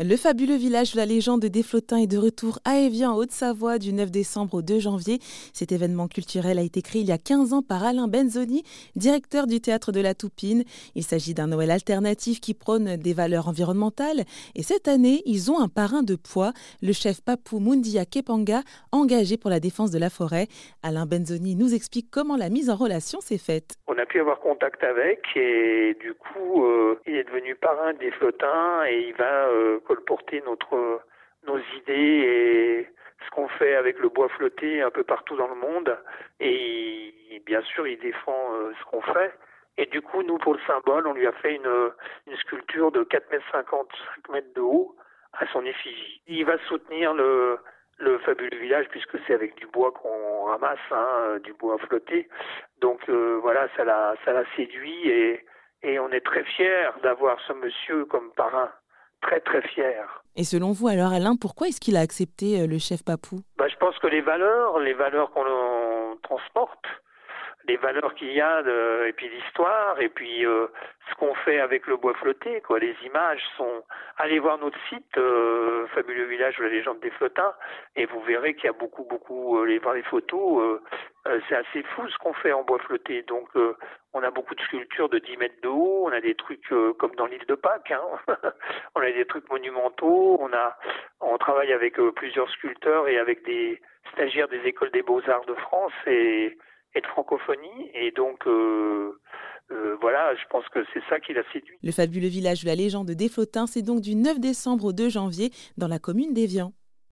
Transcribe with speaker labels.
Speaker 1: Le fabuleux village de la légende des Flottins est de retour à Evian, en Haute-Savoie, du 9 décembre au 2 janvier. Cet événement culturel a été créé il y a 15 ans par Alain Benzoni, directeur du théâtre de la Toupine. Il s'agit d'un Noël alternatif qui prône des valeurs environnementales. Et cette année, ils ont un parrain de poids, le chef Papou Mundia Kepanga, engagé pour la défense de la forêt. Alain Benzoni nous explique comment la mise en relation s'est faite.
Speaker 2: On a pu avoir contact avec et du coup, euh, est devenu parrain des Flottins et il va euh, colporter notre, nos idées et ce qu'on fait avec le bois flotté un peu partout dans le monde. Et bien sûr, il défend euh, ce qu'on fait. Et du coup, nous, pour le symbole, on lui a fait une, une sculpture de 4 mètres 50, 5 mètres de haut à son effigie. Il va soutenir le, le fabuleux village puisque c'est avec du bois qu'on ramasse, hein, du bois flotté. Donc euh, voilà, ça l'a, ça l'a séduit et, et on est très fiers d'avoir ce monsieur comme parrain très très fier.
Speaker 1: Et selon vous alors Alain, pourquoi est-ce qu'il a accepté euh, le chef Papou?
Speaker 2: Bah, Je pense que les valeurs, les valeurs qu'on transporte, les valeurs qu'il y a et puis l'histoire et puis euh, ce qu'on fait avec le bois flotté quoi les images sont allez voir notre site euh, fabuleux village de la légende des flottins et vous verrez qu'il y a beaucoup beaucoup euh, les voir les photos euh, euh, c'est assez fou ce qu'on fait en bois flotté donc on a beaucoup de sculptures de 10 mètres de haut on a des trucs comme dans l'île de Pâques hein. on a des trucs monumentaux on a on travaille avec plusieurs sculpteurs et avec des stagiaires des écoles des beaux-arts de France et et de francophonie. Et donc, euh, euh, voilà, je pense que c'est ça qui l'a séduit.
Speaker 1: Le fabuleux village de la légende des Flottins, c'est donc du 9 décembre au 2 janvier dans la commune d'Evian.